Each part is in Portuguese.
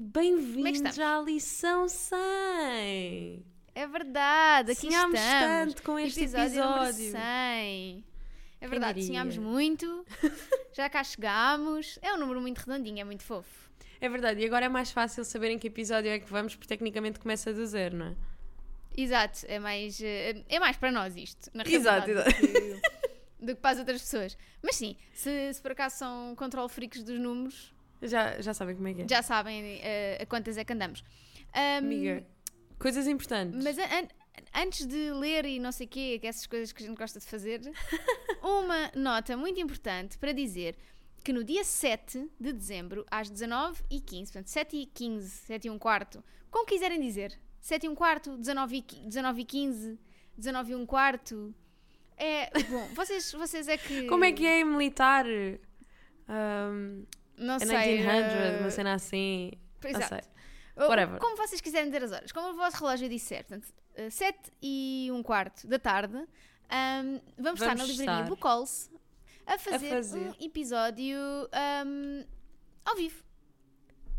é? E é bem-vindos estamos? à lição 100! É verdade, aqui Sonhámos estamos. tanto com este episódio. episódio. 100. É verdade, sonhámos muito, já cá chegámos. É um número muito redondinho, é muito fofo. É verdade, e agora é mais fácil saber em que episódio é que vamos, porque tecnicamente começa do zero, não é? Exato, é mais, eh, é mais para nós isto, na Exato, realidade, Do, que, do que para as outras pessoas. Mas sim, se, se por acaso são control freaks dos números, Já, já sabem como é que é. já sabem eh, a quantas é que andamos. Ahm, Amiga, coisas importantes. Mas an- an- antes de ler e não sei o quê, que essas coisas que a gente gosta de fazer, uma nota muito importante para dizer que no dia 7 de dezembro, às 19h15, portanto 7 e 15, 7 e um quarto, como quiserem dizer, 7 e um quarto, 19 e, qui- 19 e 15, 19 e um quarto, é, bom, vocês, vocês é que... Como é que é militar? Um, Não é sei. 1900, eh, uma cena assim. Não Exato. sei. Whatever. Como vocês quiserem dizer as horas, como o vosso relógio disser, portanto, 7 e um quarto da tarde, ahm, vamos, estar na Vamos livraria estar. Bucols a fazer, fazer. um episódio ahm, ao vivo.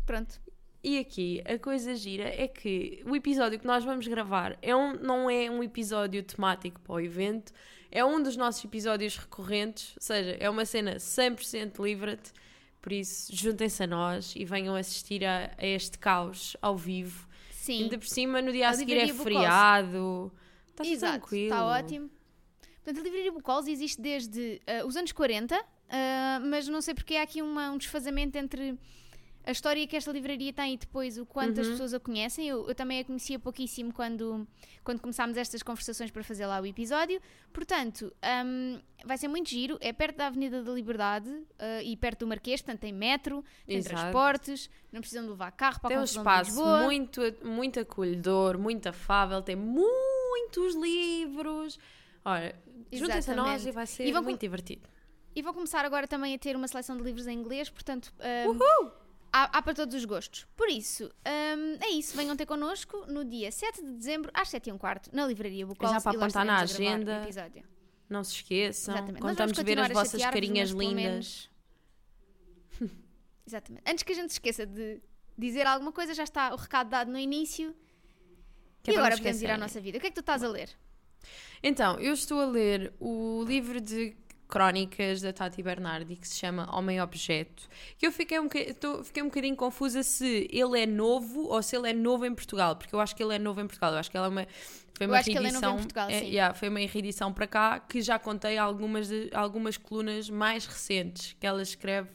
Pronto. E aqui a coisa gira é que o episódio que nós vamos gravar é um, não é um episódio temático para o evento, é um dos nossos episódios recorrentes, ou seja, é uma cena 100% livre-te, por isso juntem-se a nós e venham assistir a, a este caos ao vivo. Sim. Ainda por cima, no dia a, A seguir é feriado. Está Exato, tranquilo. está ótimo. Portanto, a livraria Bucols existe desde ah, os anos 40, ah, mas não sei porque há aqui uma- um desfazamento entre a história que esta livraria tem e depois o quanto as Uhum. pessoas a conhecem. Eu, eu também a conhecia pouquíssimo quando, quando começámos estas conversações para fazer lá o episódio. Portanto, ahm, vai ser muito giro. É perto da Avenida da Liberdade ah, e perto do Marquês, portanto tem metro, tem Exato. transportes, não precisam de levar carro para Tem a um espaço muito, muito acolhedor, muito afável, tem muitos livros. Ora, juntem-se a nós e vai ser E muito divertido. E vou começar agora também a ter uma seleção de livros em inglês, portanto, ahm, Uhul! Há, há para todos os gostos. Por isso, ahm, é isso. Venham ter connosco no dia 7 de dezembro, às 7 e um quarto, na Livraria Bucols. Já para apontar na agenda. Não se esqueçam. Exatamente. Contamos ver as vossas carinhas lindas. Exatamente. Antes que a gente se esqueça de dizer alguma coisa, já está o recado dado no início. Que é e para agora podemos ir à nossa vida. O que é que tu estás a ler? Então, eu estou a ler o livro de crónicas da Tati Bernardi que se chama Homem Objeto. Que eu fiquei um, estou- fiquei um bocadinho confusa se ele é novo ou se ele é novo em Portugal, porque eu acho que ele é novo em Portugal. Eu acho que ela é uma foi uma é reedição. Portugal, é, yeah, foi uma reedição para cá que já contei algumas de- algumas colunas mais recentes que ela escreve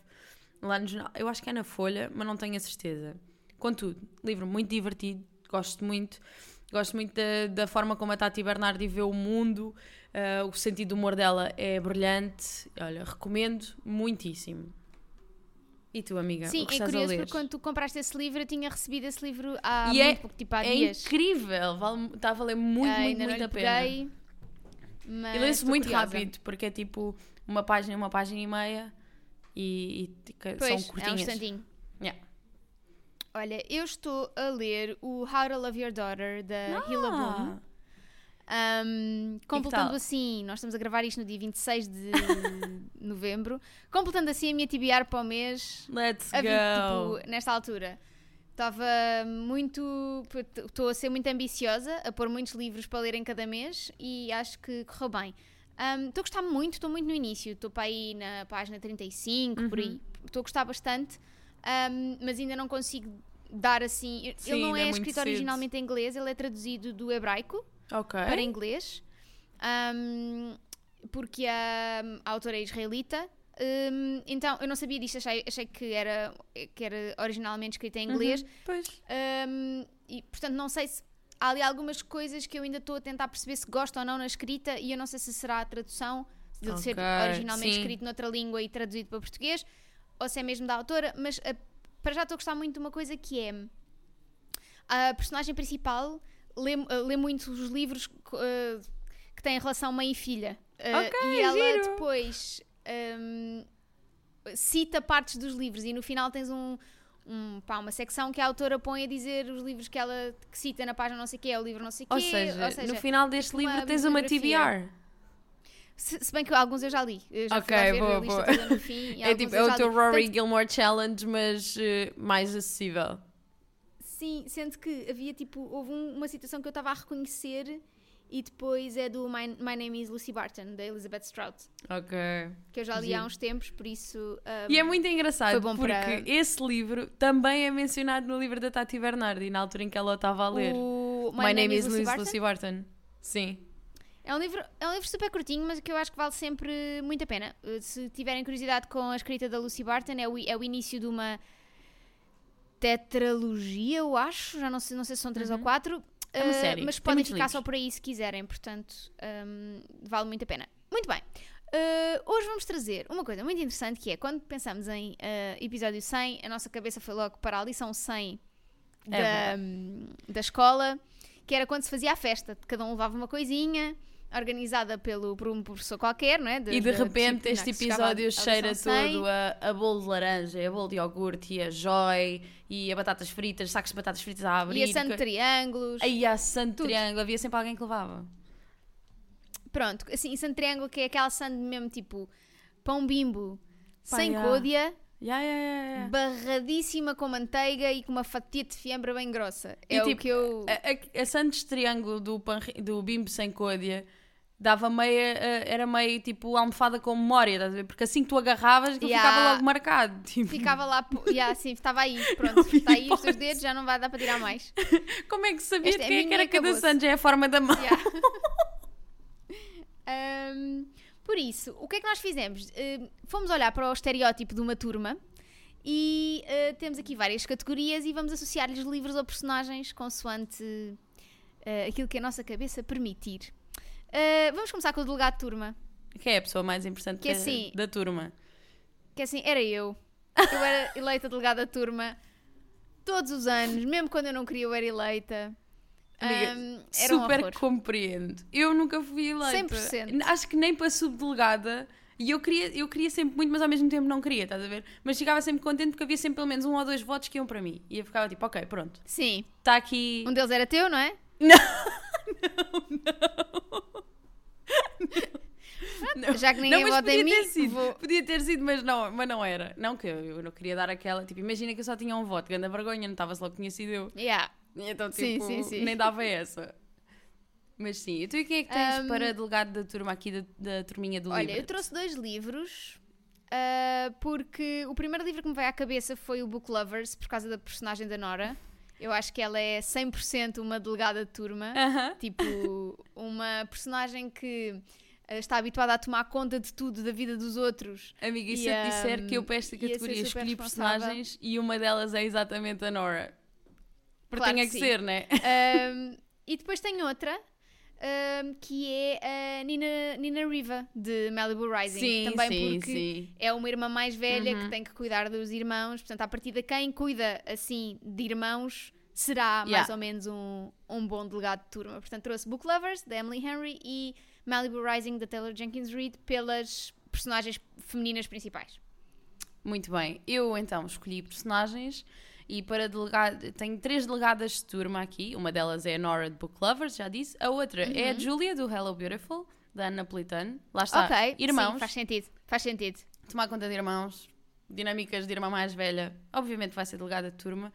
lá no jornal. Eu acho que é na Folha, mas não tenho a certeza. Contudo, livro muito divertido, gosto muito. Gosto muito da, da forma como a Tati Bernardi vê o mundo, ah, o sentido do humor dela é brilhante. Olha, recomendo muitíssimo. E tu, amiga? Sim, o que é curioso porque quando tu compraste esse livro, eu tinha recebido esse livro há E é- muito pouco, tipo há É dias. incrível, vale- está a valer muito, Ah, muito, muito a pena. peguei, mas E lê-se muito curiosa. rápido, porque é tipo uma página, uma página e meia e, e Pois, são é um curtinhas. instantinho. Olha, eu estou a ler o How to Love Your Daughter da Hila Bloom. Ah, Um, completando assim, nós estamos a gravar isto no dia 26 de novembro. Completando assim a minha TBR para o mês, let's a go! tipo, nesta altura. Estava muito. Estou a ser muito ambiciosa, a pôr muitos livros para ler em cada mês e acho que correu bem. Um, Estou a gostar muito, estou muito no início. Estou para aí na página 35, por Uhum. aí. Estou a gostar bastante, um, mas ainda não consigo dar assim. Sim, ele não é é escrito cedo. originalmente em inglês, ele é traduzido do hebraico ok. para inglês, um, porque a, a autora é israelita. Um, então, eu não sabia disto, achei, achei que, era, que era originalmente escrita em inglês. Uhum, Pois. Um, e, portanto, não sei se há ali algumas coisas que eu ainda estou a tentar perceber se gosto ou não na escrita e eu não sei se será a tradução de ele ser originalmente sim. escrito noutra língua e traduzido para português ou se é mesmo da autora, mas uh, para já estou a gostar muito de uma coisa que é a personagem principal lê, uh, lê muito os livros uh, que têm relação mãe e filha Uh, Ok, e ela giro. depois um, cita partes dos livros e no final tens um, um, pá, uma secção que a autora põe a dizer os livros que ela que cita na página não sei o quê, é o livro não sei o quê. Ou seja, no final deste uma livro tens uma. TBR. Se, se bem que alguns eu já li. Eu já Ok, ver boa, boa. fim. É tipo, é o teu li. Rory Gilmore Challenge, mas eh, mais acessível. Sim, sendo que havia tipo, houve um- uma situação que eu estava a reconhecer e depois é do My, My Name is Lucy Barton, da Elizabeth Strout, Ok. que eu já li há Giro. uns tempos, por isso. um, E é muito engraçado porque para- esse livro também é mencionado no livro da Tati Bernardi, na altura em que ela estava a ler. o My, Name is Lucy Barton. Lucy Barton. Sim. É um, livro, é um livro super curtinho, mas que eu acho que vale sempre muito a pena. Uh, Se tiverem curiosidade com a escrita da Lucy Barton, é o, é o início de uma tetralogia, eu acho. Já não sei, não sei se são três ou quatro. É uma Uh, série, Mas tem podem ficar livros. só por aí se quiserem, portanto, um, vale muito a pena. Muito bem. Uh, hoje vamos trazer uma coisa muito interessante que é quando pensamos em uh, episódio 100, a nossa cabeça foi logo para a lição 100 É da, hum, da escola, que era quando se fazia a festa. Cada um levava uma coisinha, organizada pelo, por um professor qualquer, não é? E de da repente este que episódio cheira 100. todo a, a bolo de laranja, a bolo de iogurte e a joy e a batatas fritas, sacos de batatas fritas a abrir. E a Santo Triângulos. Aí a Santo Tudo. Triângulo, havia sempre alguém que levava. Pronto, assim, Santo Triângulo, que é aquela Santo mesmo tipo pão bimbo, Pá, sem yeah. côdea, Yeah, yeah, barradíssima com manteiga e com uma fatia de fiambre bem grossa. É E o tipo, que eu. A, a, a Santos Triângulo do, pan, do bimbo sem côdea dava meia, eh, era meio tipo almofada com memória, estás a ver? Porque assim que tu agarravas, aquilo Yeah. ficava logo marcado. Tipo, Ficava lá, yeah, assim, estava aí, pronto, está aí os teus dedos, já não vai dar para tirar mais. como é que sabias Esta é quem é que era cada. Santos? É a forma da mão. Yeah. Um, por isso, o que é que nós fizemos? Uh, fomos olhar para o estereótipo de uma turma e uh, temos aqui várias categorias e vamos associar-lhes livros ou personagens consoante uh, aquilo que a nossa cabeça permitir. Uh, vamos começar com o delegado de turma, Quem é a pessoa mais importante Que da, assim- da turma? que assim, era eu. Eu era eleita delegada de turma todos os anos, mesmo quando eu não queria, eu era eleita. Amiga, Um, era um Super horror. compreendo. Eu nunca fui eleita. 100%. Acho que nem para subdelegada. E eu queria, eu queria sempre muito, mas ao mesmo tempo não queria, estás a ver? Mas ficava sempre contente porque havia sempre pelo menos um ou dois votos que iam para mim. E eu ficava tipo, ok, pronto. Sim, Está aqui. um deles era teu, não é? Não. Já que ninguém não, vota em mim, ter vou- podia ter sido, mas não, mas não era. Não que eu, não queria dar aquela, tipo, imagina que eu só tinha um voto, grande vergonha, não estava-se logo que tinha sido eu. Yeah. Então, Sim, tipo, sim, sim. nem dava essa. Mas sim, e tu e quem é que tens Um, para delegado da turma aqui, da, da turminha do Olha, livro? eu trouxe dois livros. ah, porque o primeiro livro que me veio à cabeça foi o Book Lovers, por causa da personagem da Nora. Eu acho que ela é 100% uma delegada de turma. Aham. Tipo, uma personagem que ah, está habituada a tomar conta de tudo da vida dos outros. Amiga, e se eu te disser um, que eu para esta categoria escolhi personagens e uma delas é exatamente a Nora? Porque Claro tem que que ser, né? Ahm, e depois tem outra. Ahm, que é a Nina, Nina Riva de Malibu Rising também sim, porque sim. é uma irmã mais velha Uhum. que tem que cuidar dos irmãos, portanto, a partir de quem cuida assim de irmãos será mais Yeah. ou menos um, um bom delegado de turma. Portanto, trouxe Book Lovers da Emily Henry e Malibu Rising da Taylor Jenkins Reid pelas personagens femininas principais. Muito bem. Eu então escolhi personagens e para delegado, tenho três delegadas de turma aqui. Uma delas é a Nora de Book Lovers, já disse. A outra é a Julia do Hello Beautiful, da Ana. Lá está. Uhum. ok, Irmãos. sim, faz sentido, faz sentido. tomar conta de irmãos, dinâmicas de irmã mais velha, obviamente vai ser delegada de turma.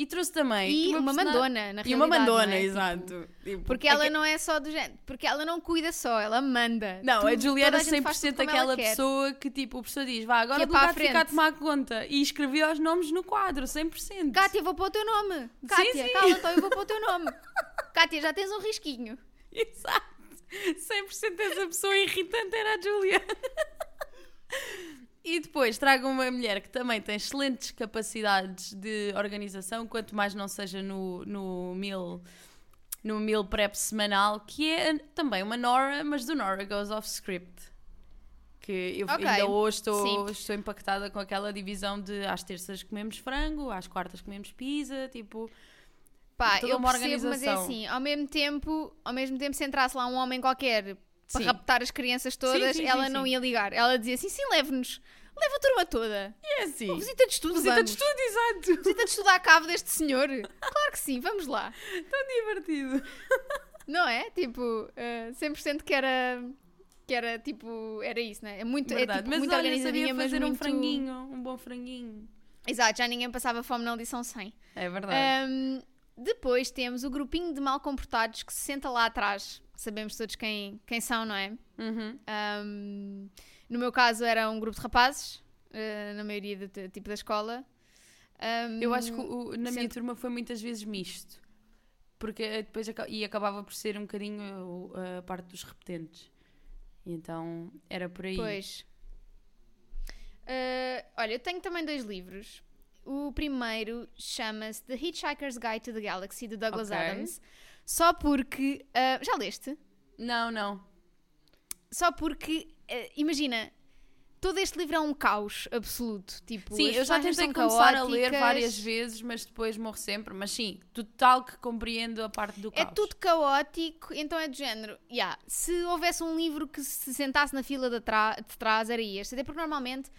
E trouxe também. E uma persona- mandona, na E uma realidade, mandona, é? exato. Tipo, Porque é ela não é só do género, porque ela não cuida só, ela manda. Não, a Tudo- Julia toda era gente faz tudo 100% como ela aquela pessoa que tipo, o professor diz, vá, agora Que é o para a delegado fica a tomar conta. E escrevia os nomes no quadro, 100%. Kátia, vou pôr o teu nome. Kátia, sim. cala então eu vou pôr o teu nome. Kátia, já tens um risquinho. Exato. 100% dessa pessoa irritante era a Julia. E depois trago uma mulher que também tem excelentes capacidades de organização, quanto mais não seja no, no meal, no meal prep semanal, que é também uma Nora, mas do Nora Goes Off Script. Que eu Ok, ainda hoje estou, sim. estou impactada com aquela divisão de às terças comemos frango, às quartas comemos pizza, tipo... Pá, eu uma percebo, mas é assim, ao mesmo tempo, ao mesmo tempo, se entrasse lá um homem qualquer para Sim. raptar as crianças todas, sim, ela sim, não sim. ia ligar. Ela dizia assim, sim, leve-nos. Leva a turma toda. É assim. Visita de estudo, Visita vamos. de estudo, exato. Visita de estudo à cabo deste senhor. Claro que sim, vamos lá. Tão divertido. Não é? Tipo, eh, 100% que era, que era tipo, era isso, né? É muito, é, Verdade. tipo, mas muito olha, organizadinha, mas fazer um muito... franguinho, um bom franguinho. Exato, já ninguém passava fome na lição 100. É verdade. Um, depois temos o grupinho de mal comportados que se senta lá atrás. Sabemos todos quem, quem são, não é? Uhum. Um, no meu caso era um grupo de rapazes, uh, na maioria do tipo da escola. Um, Eu acho que o- na minha sendo- turma foi muitas vezes misto. Porque depois aca- e acabava por ser um bocadinho o- a parte dos repetentes. Então era por aí. Pois. Uh, olha, eu tenho também dois livros. O primeiro chama-se The Hitchhiker's Guide to the Galaxy, de Douglas Ok. Adams. Só porque. uh, já leste? Não, não. Só porque, imagina, todo este livro é um caos absoluto. Tipo, Sim, eu já tentei começar a ler caóticas. várias vezes, mas depois morro sempre. Mas sim, total que compreendo a parte do É caos. tudo caótico, então é do género. Yeah, se houvesse um livro que se sentasse na fila de, de trás, era este. Até porque normalmente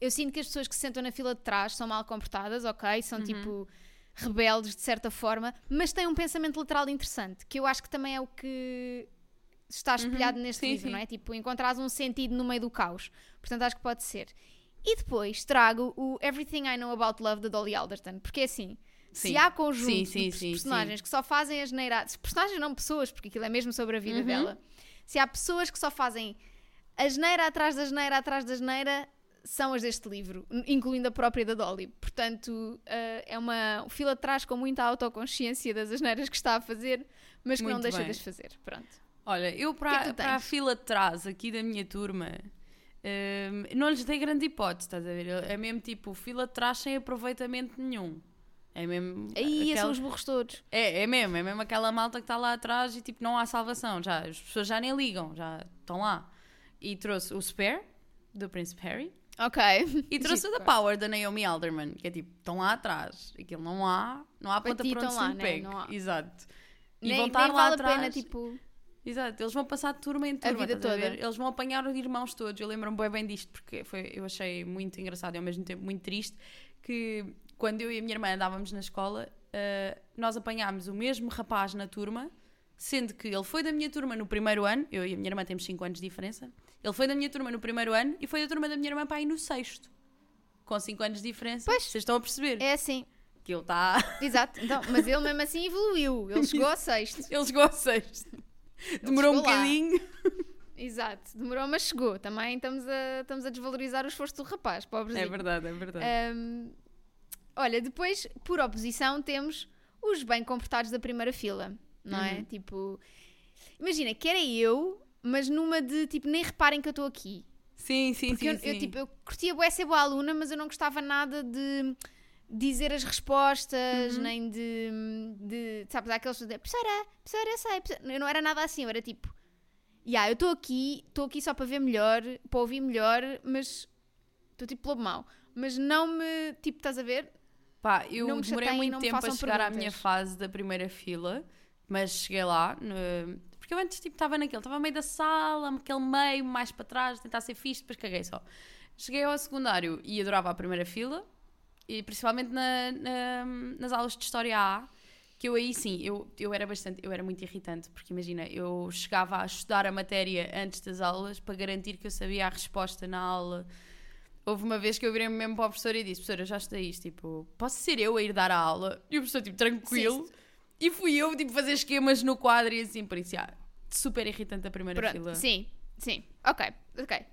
eu sinto que as pessoas que se sentam na fila de trás são mal comportadas, ok? Uhum. São tipo rebeldes de certa forma, mas têm um pensamento lateral interessante, que eu acho que também é o que está espelhado neste Uhum. Sim, livro, sim. não é? Tipo, encontrares um sentido no meio do caos. Portanto, acho que pode ser. E depois trago o Everything I Know About Love da Dolly Alderton, porque é assim. Se Sim. há conjunto de personagens que só fazem as neiradas, personagens não pessoas, porque aquilo é mesmo sobre a Uhum. vida dela. Se há pessoas que só fazem a geneira atrás da geneira atrás da geneira, são as deste livro, incluindo a própria da Dolly. Portanto, eh, é uma fila de trás com muita autoconsciência das asneiras que está a fazer, mas que não Muito deixa bem. de as fazer. Pronto. Olha, eu é para, para a fila de trás aqui da minha turma hum, não lhes dei grande hipótese, estás a ver? É mesmo tipo fila de trás sem aproveitamento nenhum. É mesmo. Aí são aquela- os burros todos. É, é mesmo, é mesmo aquela malta que está lá atrás e tipo não há salvação. Já, as pessoas já nem ligam, já estão lá. E trouxe o Spare, do Príncipe Harry, Ok. e trouxe o The Power, da Naomi Alderman, que é tipo, estão lá atrás. Aquilo não há, não há Para ponta por onde se lá, lhe né? Exato. E Nem, vão estar lá vale atrás. a pena, tipo. Exato, eles vão passar de turma em turma, vida a ver? toda. Eles vão apanhar os irmãos todos. Eu lembro-me bem, bem disto, porque foi, eu achei muito engraçado e ao mesmo tempo muito triste que quando eu e a minha irmã andávamos na escola, eh, nós apanhámos o mesmo rapaz na turma, sendo que ele foi da minha turma no primeiro ano, eu e a minha irmã temos 5 anos de diferença, ele foi da minha turma no primeiro ano e foi da turma da minha irmã para aí no sexto. Com 5 anos de diferença. Pois. Vocês estão a perceber É assim. que ele está. Exato. Então, mas ele mesmo assim evoluiu. Ele chegou ao sexto. ele chegou ao sexto. Demorou um bocadinho. Exato. Demorou, mas chegou. Também estamos a, estamos a desvalorizar o esforço do rapaz, pobrezinho. É verdade, é verdade. Ahm, olha, depois, por oposição, temos os bem comportados da primeira fila, não é? Uhum. Tipo, imagina que era eu, mas numa de tipo, nem reparem que eu estou aqui. Sim, sim, Porque sim. eu, eu, sim. tipo, eu curtia bué ser boa aluna, mas eu não gostava nada de dizer as respostas, Uhum. nem de, de sabes, aqueles de professora, professora, eu sei, professora." eu não era nada assim, eu era tipo, yeah, eu estou aqui, estou aqui só para ver melhor, para ouvir melhor, mas estou tipo lobo mau, mas não me, tipo, estás a ver? Pá, eu Não me demorei chateiem, muito tempo a chegar à perguntas. minha fase da primeira fila, mas cheguei lá. no- Porque eu antes tipo estava naquele, estava no meio da sala, aquele meio, mais para trás, tentar ser fixe, depois caguei só. Cheguei ao secundário e adorava a primeira fila, e principalmente na- na- nas aulas de História A, que eu aí sim, eu, eu era bastante, eu era muito irritante, porque imagina, eu chegava a estudar a matéria antes das aulas para garantir que eu sabia a resposta na aula. Houve uma vez que eu virei mesmo para o professor e disse: Professor, eu já estudei isto, tipo, posso ser eu a ir dar a aula? E o professor, tipo, tranquilo. Sim. E fui eu, tipo, fazer esquemas no quadro e assim, por isso, já, super irritante a primeira Pronto, fila. sim, sim, ok, ok.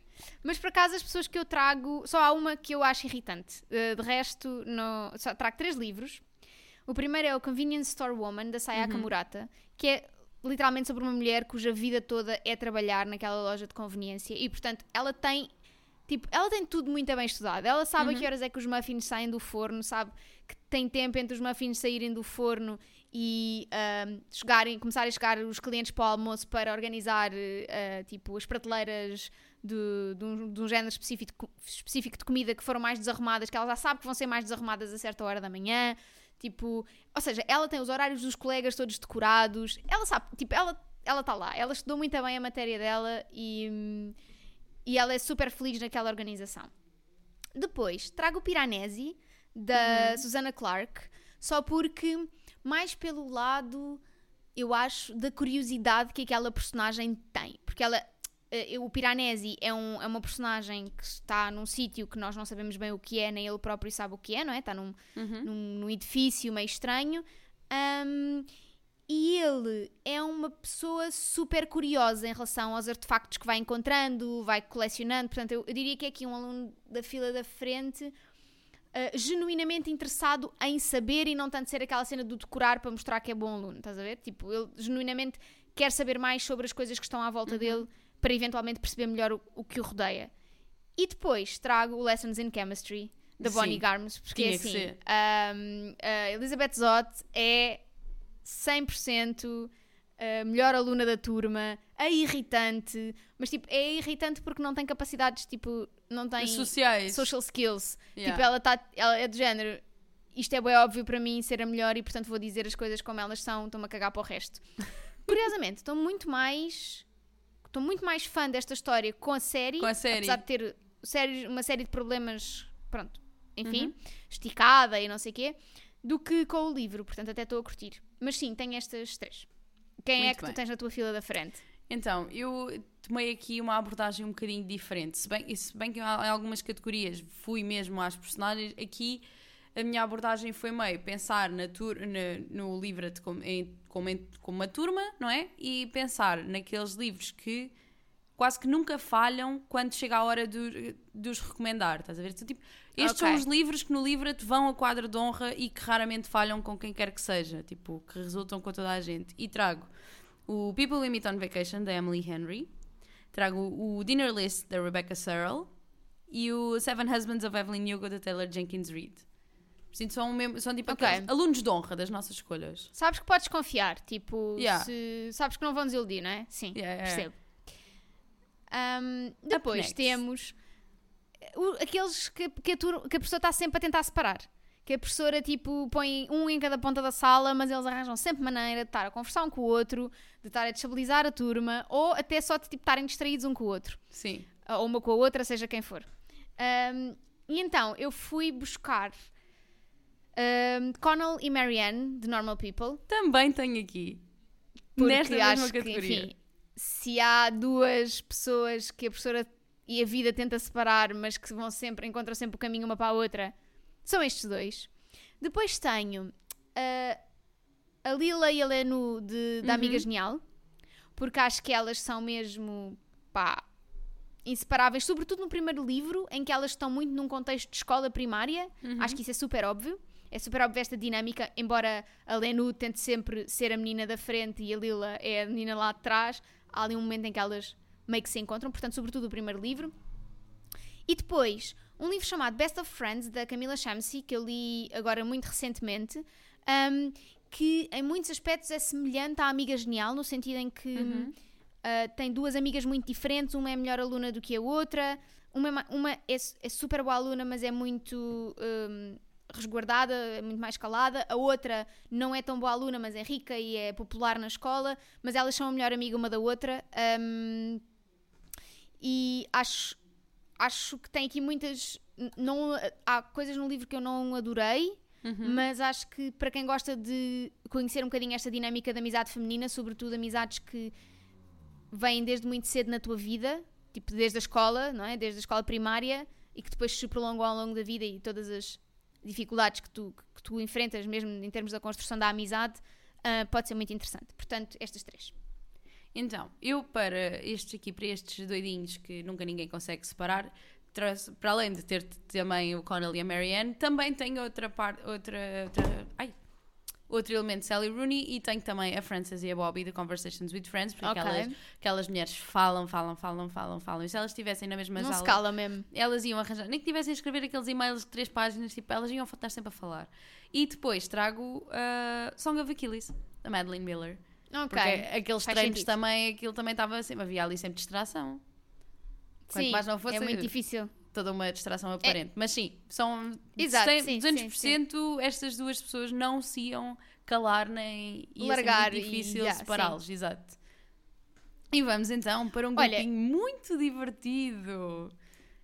Mas por acaso as pessoas que eu trago, só há uma que eu acho irritante. Uh, de resto, no, só trago três livros. O primeiro é o Convenience Store Woman, da Sayaka Uhum. Murata, que é literalmente sobre uma mulher cuja vida toda é trabalhar naquela loja de conveniência e, portanto, ela tem. Tipo, ela tem tudo muito bem estudado. Ela sabe Uhum. a que horas é que os muffins saem do forno, sabe que tem tempo entre os muffins saírem do forno e ahm, chegarem, começarem a chegar os clientes para o almoço para organizar eh, tipo as prateleiras de, de, um, de um género específico, específico de comida que foram mais desarrumadas, que ela já sabe que vão ser mais desarrumadas a certa hora da manhã. Tipo, ou seja, ela tem os horários dos colegas todos decorados. Ela sabe, tipo, ela ela está lá. Ela estudou muito bem a matéria dela e, e ela é super feliz naquela organização. Depois, trago o Piranesi, da Susana Clark, só porque, mais pelo lado, eu acho, da curiosidade que aquela personagem tem. Porque ela, eh, o Piranesi é, um, é uma personagem que está num sítio que nós não sabemos bem o que é, nem ele próprio sabe o que é, não é? Está num, Uhum. num, num edifício meio estranho. Ahm, e ele é uma pessoa super curiosa em relação aos artefactos que vai encontrando, vai colecionando. Portanto, eu, eu diria que é aqui um aluno da fila da frente ah, genuinamente interessado em saber e não tanto ser aquela cena do decorar para mostrar que é bom aluno, estás a ver? Tipo, ele genuinamente quer saber mais sobre as coisas que estão à volta dele para eventualmente perceber melhor o, o que o rodeia. E depois trago o Lessons in Chemistry da Sim, Bonnie Garmus, porque que assim, um, a Elizabeth Zott é 100% a melhor aluna da turma, a irritante, mas tipo, é irritante porque não tem capacidades, tipo, não tem Sociais. social skills. Yeah. Tipo, ela, tá, ela é do género, isto é bem óbvio para mim ser a melhor e portanto vou dizer as coisas como elas são, estou-me a cagar para o resto. Curiosamente, estou muito mais estou muito mais fã desta história com a série, Com a série. apesar de ter séries- uma série de problemas, pronto, enfim, Uhum. esticada e não sei o quê, do que com o livro, portanto até estou a curtir. Mas sim, tenho estas três. Quem é Muito que bem. tu tens na tua fila da frente? Então, eu tomei aqui uma abordagem um bocadinho diferente. Se bem, se bem que em algumas categorias fui mesmo às personagens, aqui a minha abordagem foi meio pensar na tur na- no livro como, em- como, em- como uma turma, não é? E pensar naqueles livros que quase que nunca falham quando chega a hora de os recomendar. Estás a ver? Então, tipo, estes Ok. são os livros que no livro te vão a quadro de honra e que raramente falham com quem quer que seja. Tipo, que resultam com toda a gente. E trago o People We Meet on Vacation, da Emily Henry. Trago o Dinner List, da Rebecca Searle. E o Seven Husbands of Evelyn Hugo, da Taylor Jenkins Reid. Sinto são, mesmo, são tipo Ok. aqueles alunos de honra das nossas escolhas. Sabes que podes confiar, tipo, Yeah. se- sabes que não vão desiludir, não é? Sim, Yeah, yeah, percebo. Ahm, depois temos o- aqueles que, que, a tur- que a professora está sempre a tentar separar. Que a professora, tipo, põe um em cada ponta da sala, mas eles arranjam sempre maneira de estar a conversar um com o outro, de estar a destabilizar a turma, ou até só de tipo, estarem distraídos um com o outro. Sim. Ou uma com a outra, seja quem for. Ahm, e então, eu fui buscar ahm, Connell e Marianne, de Normal People, Também tenho aqui. Nesta acho mesma que, categoria. enfim, se há duas pessoas que a professora e a vida tenta separar, mas que vão sempre, encontram sempre o caminho uma para a outra, são estes dois. Depois tenho ah, a Lila e a Lenu de, da Uhum. Amiga Genial, porque acho que elas são mesmo, pá, inseparáveis, sobretudo no primeiro livro, em que elas estão muito num contexto de escola primária. Uhum. Acho que isso é super óbvio. É super óbvio esta dinâmica, embora a Lenu tente sempre ser a menina da frente e a Lila é a menina lá de trás, há ali um momento em que elas meio que se encontram, portanto, sobretudo o primeiro livro. E depois, um livro chamado Best of Friends, da Camila Shamsi, que eu li agora muito recentemente, um, que em muitos aspectos é semelhante à Amiga Genial, no sentido em que Uhum. uh, tem duas amigas muito diferentes, uma é melhor aluna do que a outra, uma, é ma- uma é, é super boa aluna, mas é muito um, resguardada, muito mais calada, a outra não é tão boa aluna, mas é rica e é popular na escola, mas elas são a melhor amiga uma da outra. um, e acho, acho que tem aqui muitas. Não, há coisas no livro que eu não adorei, Uhum. mas acho que para quem gosta de conhecer um bocadinho esta dinâmica da amizade feminina, sobretudo amizades que vêm desde muito cedo na tua vida, tipo desde a escola, não é? Desde a escola primária e que depois se prolongam ao longo da vida e todas as dificuldades que tu, que tu enfrentas, mesmo em termos da construção da amizade, ah, pode ser muito interessante. Portanto, estas três. Então, eu para estes aqui, para estes doidinhos que nunca ninguém consegue separar, trouxe, para além de ter também o Connell e a Marianne, também tenho outra parte, outra, outra, ai, outro elemento de Sally Rooney e tenho também a Frances e a Bobby de Conversations with Friends, porque Ok. aquelas, aquelas mulheres falam, falam, falam, falam, falam. E se elas estivessem na mesma não se sala, cala mesmo. elas iam arranjar, nem que tivessem a escrever aqueles e-mails de três páginas, tipo, elas iam estar sempre a falar. E depois trago uh, Song of Achilles, da Madeline Miller. Ok. Porque aqueles Faz treinos sentido. também, aquilo também estava sempre, havia ali sempre distração. Quanto Sim, mais não fosse, é muito difícil. Toda uma distração aparente. Mas sim, são Exato, cem- sim, 200% estas duas pessoas não se iam calar nem ia Largar ser e- muito difícil separá-los, exato. E vamos então para um Olha- grupinho muito divertido.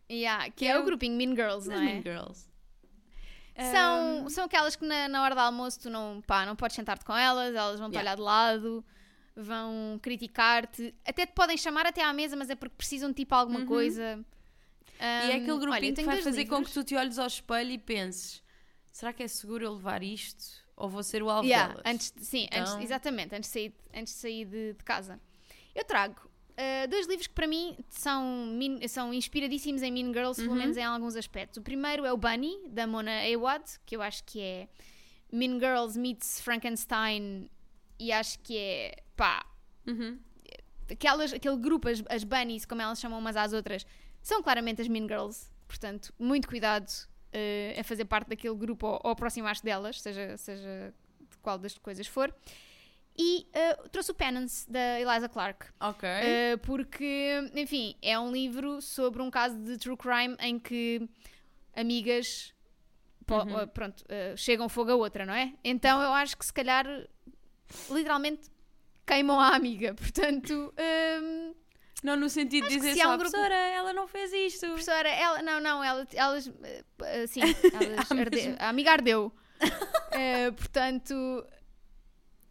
Yeah, que Que é é o grupinho Mean Girls, não é? Mean Girls. São, são aquelas que na, na hora do almoço tu não, pá, não podes sentar-te com elas, elas vão-te Yeah. olhar de lado. vão criticar-te, até te podem chamar até à mesa, mas é porque precisam de tipo alguma coisa. E é aquele grupinho olha, que vai fazer com livros. que tu te olhes ao espelho e penses: será que é seguro eu levar isto? Ou vou ser o alvo Yeah, delas? antes, de- sim, antes- Então- exatamente, antes de sair, antes de, sair de, de casa. Eu trago uh, dois livros que para mim são, mean- são inspiradíssimos em Mean Girls, Uhum. pelo menos em alguns aspectos. O primeiro é o Bunny, da Mona Awad, que eu acho que é Mean Girls meets Frankenstein e acho que é, pá, Uhum. aquelas, aquele grupo, as, as bunnies, como elas chamam umas às outras, são claramente as Mean Girls. Portanto, muito cuidado eh, a fazer parte daquele grupo ou, ou aproximar-te delas, seja, seja de qual das coisas for. E eh, trouxe o Penance, da Eliza Clark. Ok. Eh, porque, enfim, é um livro sobre um caso de true crime em que amigas Uhum. pronto, eh, chegam fogo a outra, não é? Então eu acho que se calhar literalmente queimam a amiga. Portanto, hum, não no sentido de que dizer se só, um grupo- professora, ela não fez isto. professora, ela, não, não, ela, elas, eh, sim, elas Ah, arde- a amiga ardeu. Eh, portanto,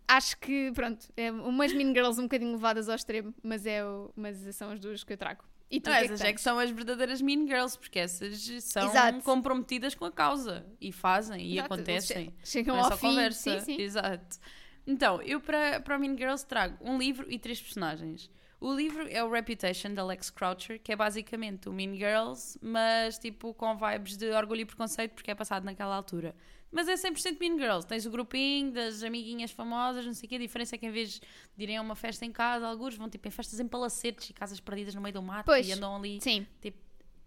acho que, pronto, é umas Mean Girls um bocadinho levadas ao extremo, mas, é o, mas são as duas que eu trago. E tu, Não, que é que essas é que tens? são as verdadeiras mean girls, porque essas são Exato. comprometidas com a causa e fazem e Exato, acontecem. che- Chegam Não é ao só fim. conversa. Sim, sim. Exato. Então, eu para, para Mean Girls trago um livro e três personagens. O livro é o Reputation, da Lex Croucher, que é basicamente o Mean Girls, mas tipo com vibes de orgulho e preconceito, porque é passado naquela altura. Mas é 100% Mean Girls. Tens o grupinho das amiguinhas famosas, não sei o quê. A diferença é que em vez de irem a uma festa em casa, alguns vão tipo em festas em palacetes e casas perdidas no meio do mato Pois. e andam ali. Sim,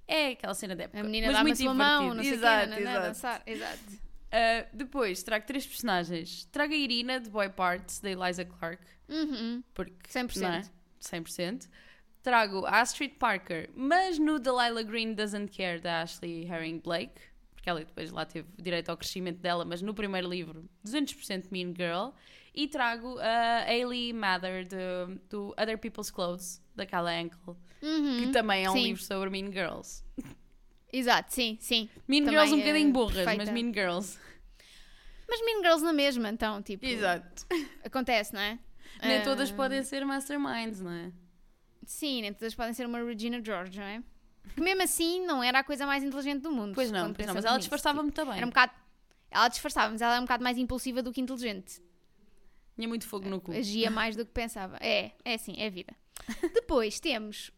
É aquela cena de época. a menina mas dá-me a muito sua mão, não sei o quê, nananã, exato. dançar. Exato. Uh, depois trago três personagens. Trago a Irina de Boy Parts, da Eliza Clark, Uhum, porque 100%. não é? 100%. Trago a Astrid Parker, mas no Delilah Green Doesn't Care, da Ashley Herring Blake, porque ela depois lá teve direito ao crescimento dela, mas no primeiro livro, 200% Mean Girl. E trago a Ailey Mather, de- do Other People's Clothes, da Kala Ankle, Uhum. que também é um sim. livro sobre Mean Girls. Exato, sim, sim. Mean Também Girls um é bocadinho burras, mas perfeita. Mean Girls. Mas Mean Girls na mesma, então, tipo, Exato. acontece, não é? Nem todas Ah, podem ser masterminds, não é? Sim, nem todas podem ser uma Regina George, não é? Que mesmo assim não era a coisa mais inteligente do mundo. Pois não, pois não mas ela nisso. disfarçava Tipo, muito bem. Era um bocado. Ela disfarçava, mas ela era um bocado mais impulsiva do que inteligente. Tinha muito fogo no cu. Agia mais do que pensava. É, é assim, é a vida. Depois temos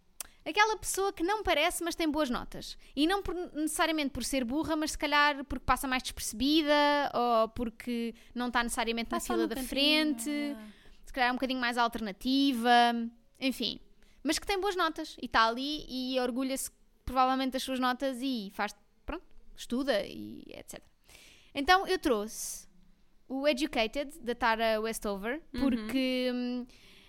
aquela pessoa que não parece, mas tem boas notas. E não por- necessariamente por ser burra, mas se calhar porque passa mais despercebida ou porque não está necessariamente na Está só fila da cantinho, frente. é. Calhar é um bocadinho mais alternativa, enfim. Mas que tem boas notas e está ali e orgulha-se provavelmente das suas notas e faz, pronto, estuda e etc. Então eu trouxe o Educated, da Tara Westover, porque hum,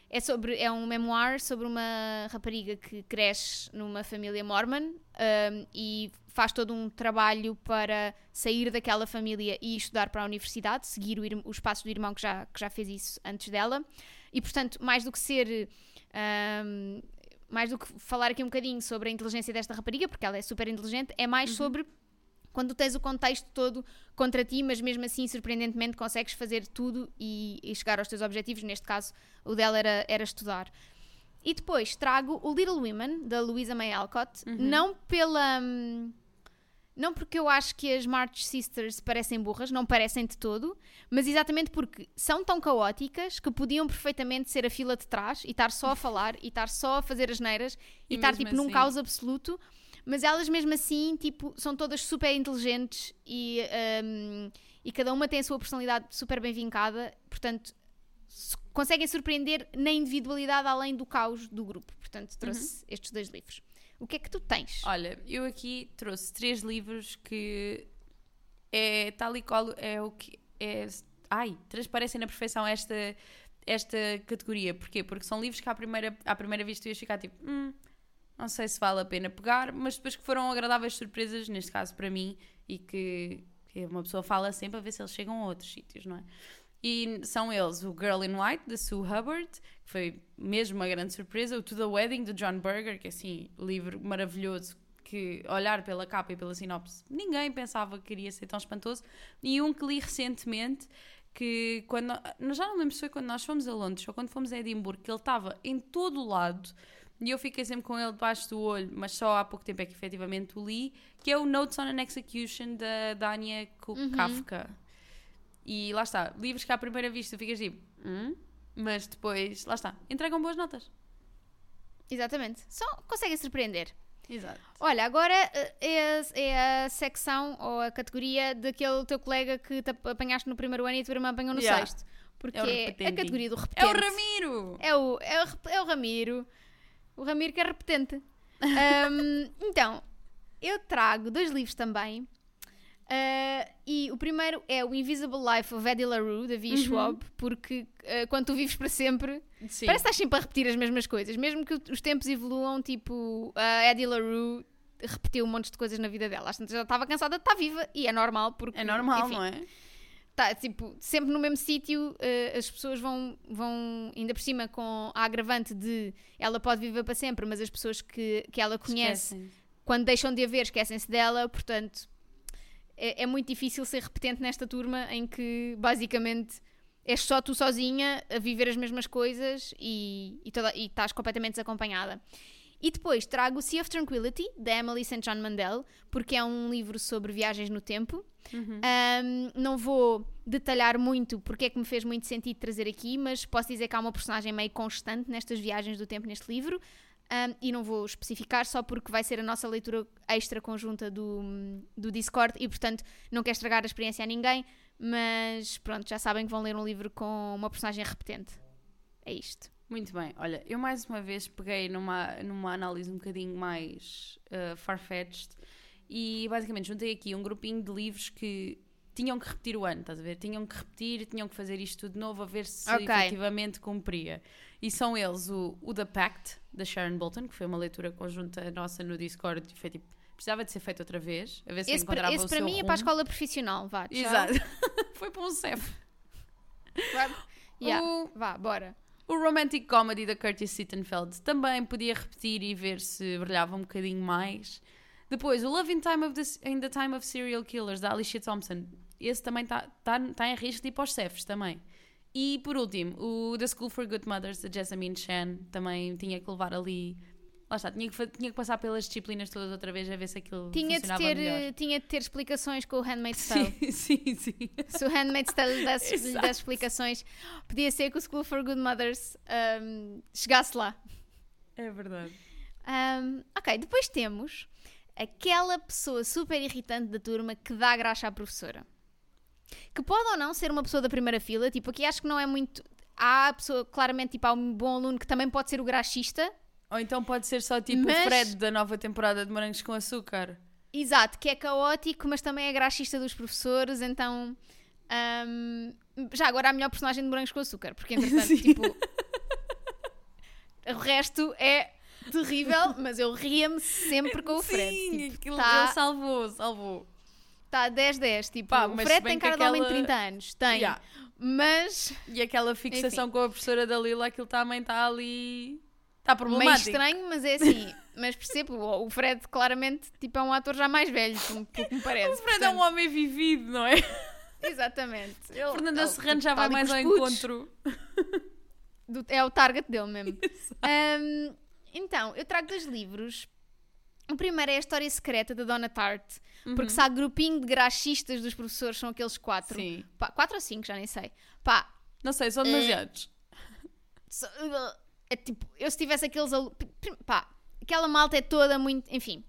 é, sobre, é um memoir sobre uma rapariga que cresce numa família mormon hum, e faz todo um trabalho para sair daquela família e estudar para a universidade, seguir o os passos do irmão que já, que já fez isso antes dela. E portanto, mais do que ser. hum, mais do que falar aqui um bocadinho sobre a inteligência desta rapariga, porque ela é super inteligente, é mais sobre quando tens o contexto todo contra ti, mas mesmo assim, surpreendentemente, consegues fazer tudo e, e chegar aos teus objetivos. Neste caso, o dela era, era estudar. E depois trago o Little Women, da Louisa May Alcott, não pela. hum, Não porque eu acho que as March Sisters parecem burras, não parecem de todo, mas exatamente porque são tão caóticas que podiam perfeitamente ser a fila de trás e estar só a falar e estar só a fazer as neiras e, E estar tipo num assim- caos absoluto, mas elas mesmo assim tipo, são todas super inteligentes e, hum, e cada uma tem a sua personalidade super bem vincada, portanto conseguem surpreender na individualidade além do caos do grupo. Portanto, trouxe estes dois livros. O que é que tu tens? Olha, eu aqui trouxe três livros que é tal e qual é o que é. Ai, transparecem na perfeição esta, esta categoria. Porquê? Porque são livros que à primeira, à primeira vista tu ias ficar tipo, hum, não sei se vale a pena pegar, mas depois que foram agradáveis surpresas, neste caso para mim, e que, que uma pessoa fala sempre a ver se eles chegam a outros sítios, não é? E são eles o Girl in White, da Sue Hubbard, que foi mesmo uma grande surpresa, o To the Wedding, do John Berger, que é assim, livro maravilhoso, que olhar pela capa e pela sinopse, ninguém pensava que iria ser tão espantoso, e um que li recentemente, que quando nós já não lembro se foi quando nós fomos a Londres ou quando fomos a Edimburgo, que ele estava em todo o lado e eu fiquei sempre com ele debaixo do olho, mas só há pouco tempo é que efetivamente o li, que é o Notes on an Execution da Dania Uhum. E lá está, livros que à primeira vista ficas tipo, hum? mas depois, lá está, entregam boas notas. Exatamente. Só conseguem surpreender. Exato. Olha, agora eh, é, a- é a secção ou a categoria daquele teu colega que te ap- apanhaste no primeiro ano e a tua irmã apanhou no Yeah. sexto. Porque É é, a categoria do É repetente. o Ramiro! É o, é o, é o Ramiro. O Ramiro que é repetente. Ahm, então, eu trago dois livros também. Ah, e o primeiro é o Invisible Life of Eddie LaRue, da V. Uhum. Schwab, porque ah, quando tu vives para sempre, Sim. parece que estás sempre a repetir as mesmas coisas. Mesmo que os tempos evoluam, tipo, a Eddie LaRue repetiu um monte de coisas na vida dela. Às tantas já estava cansada de estar viva e é normal, porque. É normal, enfim, não é? tá, tipo, sempre no mesmo sítio, eh, as pessoas vão, vão, ainda por cima, com a agravante de ela pode viver para sempre, mas as pessoas que, que ela conhece, Esquecem. quando deixam de a ver, esquecem-se dela, portanto, é, é muito difícil ser repetente nesta turma em que, basicamente, és só tu sozinha a viver as mesmas coisas e, e, toda, e estás completamente desacompanhada. E depois trago Sea of Tranquility, da Emily St. John Mandel, porque é um livro sobre viagens no tempo. Uhum. Um, não vou detalhar muito porque é que me fez muito sentido trazer aqui, mas posso dizer que há uma personagem meio constante nestas viagens do tempo neste livro. Um, e não vou especificar só porque vai ser a nossa leitura extra conjunta do, do Discord e, portanto, não quero estragar a experiência a ninguém. Mas pronto, já sabem que vão ler um livro com uma personagem repetente. É isto. Muito bem, olha, eu mais uma vez peguei numa, numa análise um bocadinho mais uh, far-fetched e basicamente juntei aqui um grupinho de livros que tinham que repetir o ano, estás a ver? Tinham que repetir, tinham que fazer isto tudo de novo, a ver se Ok. efetivamente cumpria. E são eles o, o The Pact, da Sharon Bolton, que foi uma leitura conjunta nossa no Discord e foi tipo, precisava de ser feito outra vez, a ver se Esse, para, encontrava esse o para mim é para a rumo. escola profissional. Vá, tchau. Exato. foi para um CEF. Yeah, O- vá, bora. O Romantic Comedy da Curtis Sittenfeld também podia repetir e ver se brilhava um bocadinho mais. Depois, o Love in, Time of the, in the Time of Serial Killers da Alicia Thompson. Esse também está tá, tá em risco de ir para os CEFs também. E por último, o The School for Good Mothers da Jessamine Chan também tinha que levar ali. Lá está, tinha que, tinha que passar pelas disciplinas todas outra vez a ver se aquilo Tinha de, ter, melhor. tinha de ter explicações com o Handmaid's Tale. Sim, sim, sim. Se o Handmaid's Tale desse, desse explicações, podia ser que o School for Good Mothers ahm, chegasse lá. É verdade. Ahm, ok, depois temos aquela pessoa super irritante da turma que dá graxa à professora. Que pode ou não ser uma pessoa da primeira fila, tipo, aqui acho que não é muito. Há pessoa, claramente, tipo, há um bom aluno que também pode ser o graxista. Ou então pode ser só tipo Mas- o Fred da nova temporada de Morangos com Açúcar. Exato, que é caótico, mas também é graxista dos professores, então. ahm, já agora a melhor personagem de Morangos com Açúcar, porque entretanto, Sim. tipo. o resto é terrível, mas eu ria-me sempre com o Fred. Sim, tipo, aquilo, tá- ele salvou, salvou. Está 10-10. Tipo, Pá, o mas Fred tem que cara de homem de aquela- 30 anos. Tem. Yeah. Mas E aquela fixação com a professora da Lila, aquilo também está ali. Está meio problemático. estranho, mas é assim. mas percebo, o Fred claramente tipo, é um ator já mais velho, como, como me parece. O Fred é um homem vivido, não é? Exatamente. Ele- Fernanda ele, Serrano tipo, já vai mais ao encontro. Do- é o target dele mesmo. Ahm, então, eu trago dois livros. O primeiro é a História Secreta da Donna Tartt. Porque se há grupinho de graxistas dos professores, são aqueles quatro. Sim. Pá, quatro ou cinco, já nem sei. Pá, Não sei, são demasiados. só- é tipo, eu se tivesse aqueles pá, aquela malta é toda muito, enfim,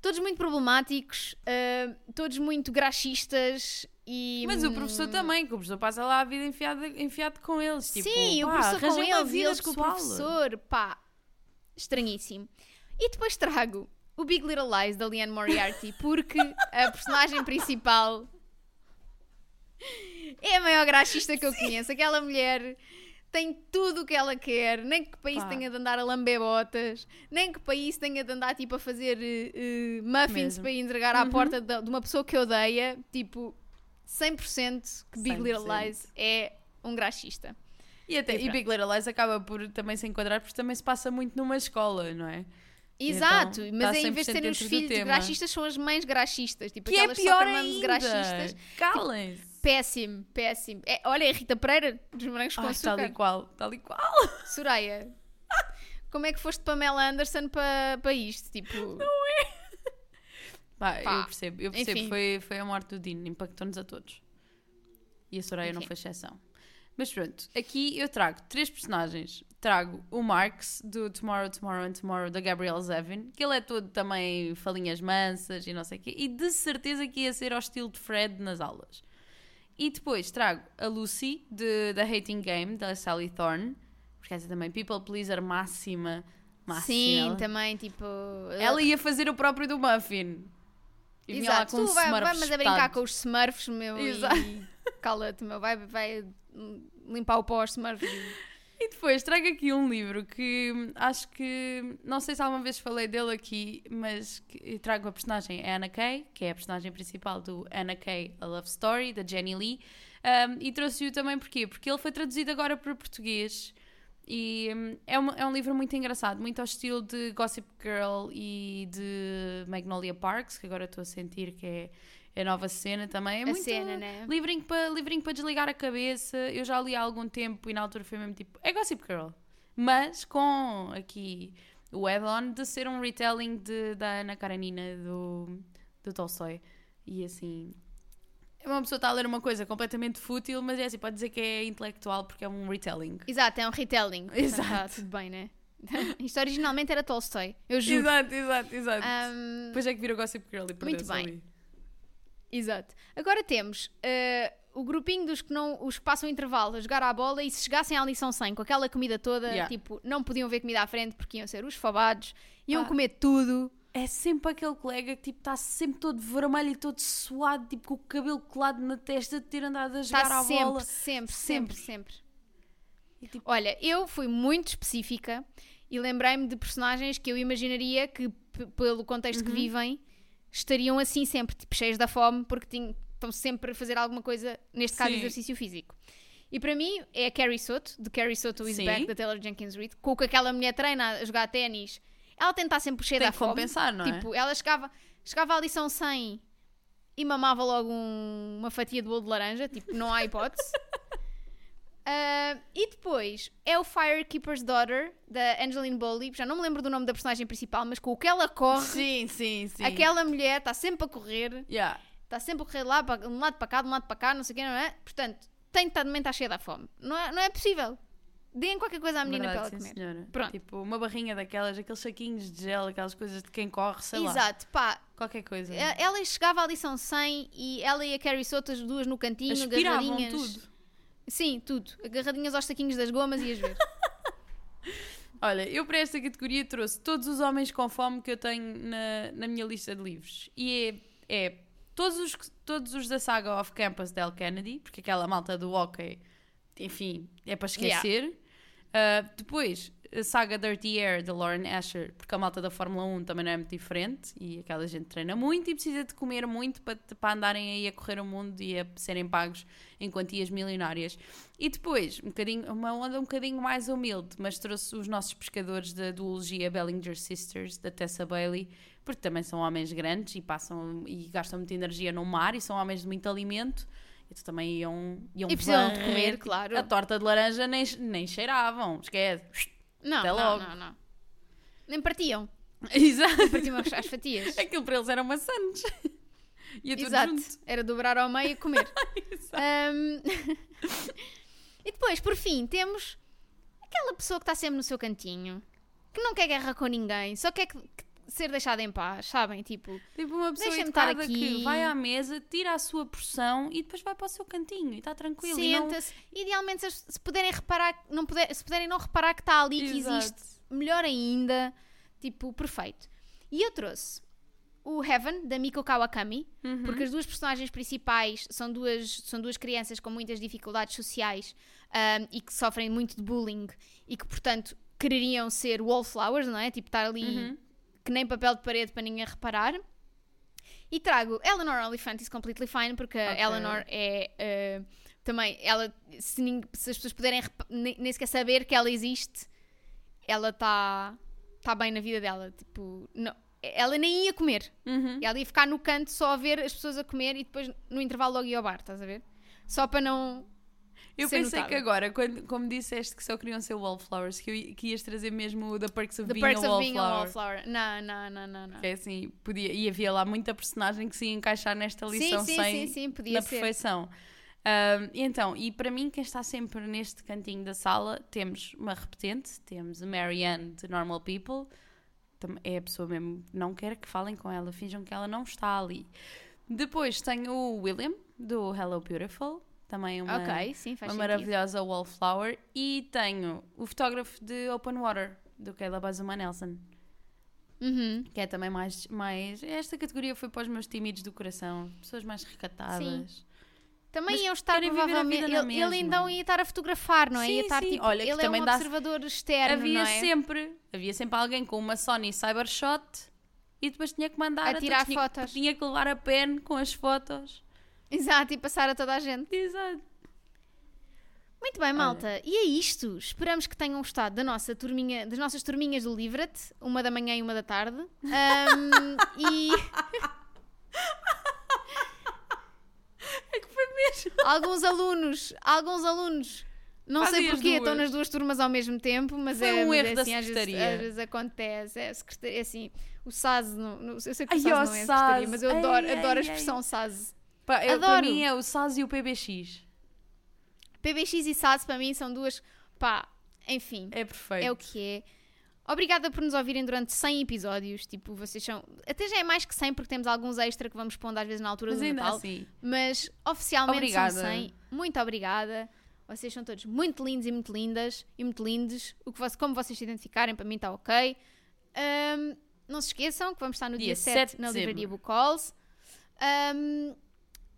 todos muito problemáticos, ah, todos muito graxistas e Mas o professor também, que o professor passa lá a vida enfiado, enfiado com eles. Tipo, sim, o pá, professor com eles e eles com o professor, pá, estranhíssimo. E depois trago o Big Little Lies da Leanne Moriarty, porque a personagem principal é a maior graxista que eu conheço. Aquela mulher tem tudo o que ela quer, nem que isso Pá. tenha de andar a lamber botas, nem que isso tenha de andar tipo a fazer eh, muffins Mesmo. para entregar à Uhum. porta de, de uma pessoa que odeia, tipo 100% que Big Little 100%. Lies é um graxista. E, até, E e. Big Little Lies acaba por também se enquadrar porque também se passa muito numa escola, não é? Exato, Então, mas tá é, em vez de 100% serem os filhos graxistas, são as mães graxistas, tipo Que é aquelas pior soccer moms ainda. graxistas. Calem-se. Péssimo, péssimo. É, olha, é Rita Pereira, dos morangos com Ai, açúcar. tal e qual, tal e qual. Soraya, como é que foste Pamela Anderson para pa isto? Tipo, Pá, Pá, eu percebo, eu percebo. enfim. Foi, foi a morte do Dino, impactou-nos a todos. E a Soraya não Enfim. foi exceção. Mas pronto, aqui eu trago três personagens. Trago o Marx, do Tomorrow, Tomorrow and Tomorrow, da Gabrielle Zevin, que ele é todo também falinhas mansas e não sei o quê, e de certeza que ia ser ao estilo de Fred nas aulas. E depois trago a Lucy, de, da Hating Game, da Sally Thorne, porque essa também people pleaser máxima. máxima. sim, ela, também, tipo. ela ia fazer o próprio do Muffin. E Exato, com tu vai, vai mas a brincar com os Smurfs, meu. Exato. E cala-te, meu. Vai, vai limpar o pó aos Smurfs. E depois trago aqui um livro que acho que não sei se alguma vez falei dele aqui, mas trago a personagem Anna Kay, que é a personagem principal do Anna Kay A Love Story, da Jenny Lee, um, e trouxe-o também porquê? Porque ele foi traduzido agora para português e hum, é, uma- é um livro muito engraçado, muito ao estilo de Gossip Girl e de Magnolia Parks, que agora estou a sentir que é a nova cena também. É a muito, cena, né? Livrinho para livrinho para desligar a cabeça. Eu já li há algum tempo e na altura foi mesmo tipo, é Gossip Girl. Mas com aqui o add-on de ser um retelling de, da Ana Karenina do, do Tolstói. E assim. Uma pessoa está a ler uma coisa completamente fútil, mas é assim, pode dizer que é intelectual porque é um retelling. Exato, é um retelling. Portanto, Exato. tá tudo bem, né? Isto originalmente era Tolstói. Eu juro. Exato, exato, exato. Ahm, Depois é que vira Gossip Girl e perdeu-se bem. ali. Exato. Agora temos eh, o grupinho dos que, não, os que passam intervalo a jogar à bola e se chegassem à lição 100 com aquela comida toda, Yeah. tipo, não podiam ver comida à frente porque iam ser os fobados, iam Pá. comer tudo. É sempre aquele colega que tipo está sempre todo vermelho e todo suado, tipo com o cabelo colado na testa de ter andado a jogar Está à Tá sempre, bola. sempre, Sempre. sempre, sempre. E, tipo, Olha, eu fui muito específica e lembrei-me de personagens que eu imaginaria que, pelo contexto Uhum. que vivem, estariam assim sempre, tipo, cheios da fome, porque tinham- estão sempre a fazer alguma coisa, neste caso, Sim. exercício físico. E para mim é a Carrie Soto, de Carrie Soto is Sim. Back, da Taylor Jenkins Reid, com o que aquela mulher treina a jogar ténis. Ela tenta estar sempre cheia tem da fome. compensar, não é? Tipo, ela chegava, chegava à lição 100 e mamava logo um- uma fatia de bolo de laranja, tipo, não há hipótese. Ah, e depois é o Firekeeper's Daughter, da Angeline Bowley, já não me lembro do nome da personagem principal, mas com o que ela corre, Sim, sim, sim. aquela mulher está sempre a correr, Yeah. está sempre a correr lá, de um lado para cá, de um lado para cá, não sei o quê, não é? Portanto, tem de estar de mente à cheia da fome. Não é, não é possível. Deem qualquer coisa à menina Verdade, para ela sim, comer. senhora. Pronto. Tipo, uma barrinha daquelas, aqueles saquinhos de gel, aquelas coisas de quem corre, sei lá. Exato, pá, Qualquer coisa. Ela chegava à lição 100 e ela e a Carrie Soto, as duas no cantinho, Aspiravam tudo. Sim, tudo. Agarradinhas aos saquinhos das gomas e as ver. Olha, eu para esta categoria trouxe todos os homens com fome que eu tenho na, na minha lista de livros. E é, é todos, os, todos os da saga Off Campus Del Kennedy, porque aquela malta do hockey, enfim, é para esquecer. Ah, depois, a saga Dirty Air de Lauren Asher, porque a malta da Fórmula 1 também não é muito diferente e aquela gente treina muito e precisa de comer muito para, para andarem aí a correr o mundo e a serem pagos em quantias milionárias. E depois, um bocadinho, uma onda um bocadinho mais humilde, mas trouxe os nossos pescadores da duologia Bellinger Sisters, da Tessa Bailey, porque também são homens grandes e passam e gastam muita energia no mar e são homens de muito alimento. Então também iam, iam E precisam de comer, claro. A torta de laranja nem, nem cheiravam, esquece. Não, Até logo. não, não. Nem partiam. Exato. Partiam as, as fatias. Aquilo para eles eram maçãs. E tudo Exato. junto. Era dobrar ao meio e comer. Exato. Ahm, e depois, por fim, temos aquela pessoa que está sempre no seu cantinho, que não quer guerra com ninguém, só quer que- que ser deixada em paz, sabem? Tipo, Tipo uma pessoa estar aqui. que vai à mesa, tira a sua porção e depois vai para o seu cantinho e está tranquilo. e não- senta-se. Idealmente, se, se puderem reparar, não puder, se puderem não reparar que está ali, que Exato. existe, melhor ainda. Tipo, perfeito. E eu trouxe o Heaven, da Miko Kawakami, Uhum. porque as duas personagens principais são duas, são duas crianças com muitas dificuldades sociais ahm, e que sofrem muito de bullying e que, portanto, quereriam ser wallflowers, não é? Tipo, estar ali Uhum. Que nem papel de parede para ninguém reparar. E trago Eleanor Oliphant is Completely Fine, porque a Ok. Eleanor é eh, também, ela, se, se as pessoas puderem nem, nem sequer saber que ela existe, ela está tá bem na vida dela. Tipo, não, ela nem ia comer. Uhum. Ela ia ficar no canto só a ver as pessoas a comer e depois no intervalo logo ia ao bar, estás a ver? Só para não. Eu pensei que notável. agora, quando, como disseste que só queriam ser wallflowers, que, eu, que ias trazer mesmo o The Perks of The Being Perks a of Being a Wallflower. Não, não, não, não. não. Que é assim, podia, e havia lá muita personagem que se ia encaixar nesta Sim, lição sim, sem, sim, sim, podia na ser. perfeição. E então, e para mim, quem está sempre neste cantinho da sala, temos uma repetente, temos a Marianne de Normal People, é a pessoa mesmo que não quer que falem com ela, finjam que ela não está ali. Depois tenho o William, do Hello Beautiful, também uma, Ok, sim, uma maravilhosa wallflower. E tenho o fotógrafo de Open Water, do Caleb Azuma Nelson, Uhum. que é também mais, mais. Esta categoria foi para os meus tímidos do coração, pessoas mais recatadas. Também Mas iam estar provavelmente. Ele, ele então ia estar a fotografar, não é? Sim, ia estar sim. tipo. Olha, ele é também um observador externo, havia é? sempre, havia sempre alguém com uma Sony Cybershot e depois tinha que mandar A tirar tinha, fotos. Tinha que levar a pen com as fotos. Exato, e passar a toda a gente. Exato. Muito bem, malta. E é isto. Esperamos que tenham gostado da nossa turminha, das nossas turminhas do Livra-te, uma da manhã e uma da tarde. Ahm, e É que foi mesmo. alguns alunos, alguns alunos, não Fazem sei porquê, estão nas duas turmas ao mesmo tempo, mas Foi é, um erro é da assim, às vezes, secretaria. às vezes acontece. É, secretaria- é assim, o SAS, não, não- eu sei que o SAS não é a secretaria, SAS. mas eu Ai, adoro, ai, adoro a expressão SAS. Pá, eu- para Adoro. mim é o SAS e o PBX. PBX e SAS para mim são duas, pá, enfim. É perfeito. É o que é. Obrigada por nos ouvirem durante 100 episódios. Tipo, vocês são. Até já é mais que 100, porque temos alguns extra que vamos pondo às vezes na altura Mas do Natal. assim. Mas oficialmente Obrigada. são 100. Muito obrigada. Vocês são todos muito lindos e muito lindas e muito lindos. O que como vocês se identificarem, para mim está ok. Ahm, não se esqueçam que vamos estar no dia, Dia 7, 7 na livraria dezembro. Bucols. Ahm,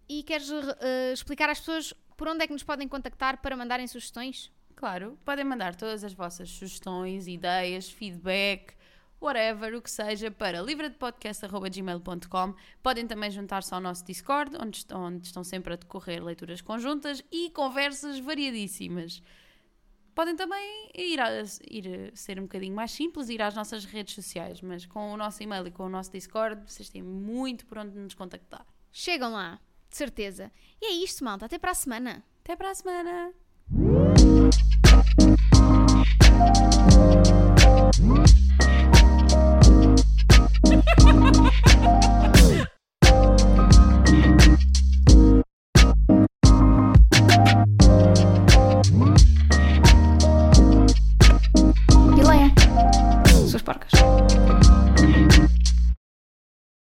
e queres eh, explicar às pessoas por onde é que nos podem contactar para mandarem sugestões? Claro, podem mandar todas as vossas sugestões, ideias, feedback, whatever, o que seja, para livradepodcast.gmail.com. Podem também juntar-se ao nosso Discord, onde, onde estão sempre a decorrer leituras conjuntas e conversas variadíssimas. Podem também ir, a, ir a ser um bocadinho mais simples, ir às nossas redes sociais, mas com o nosso e-mail e com o nosso Discord, vocês têm muito por onde nos contactar. Chegam lá, de certeza. E é isto, malta. Até para a semana. Até para a semana! Leia. Suas porcas.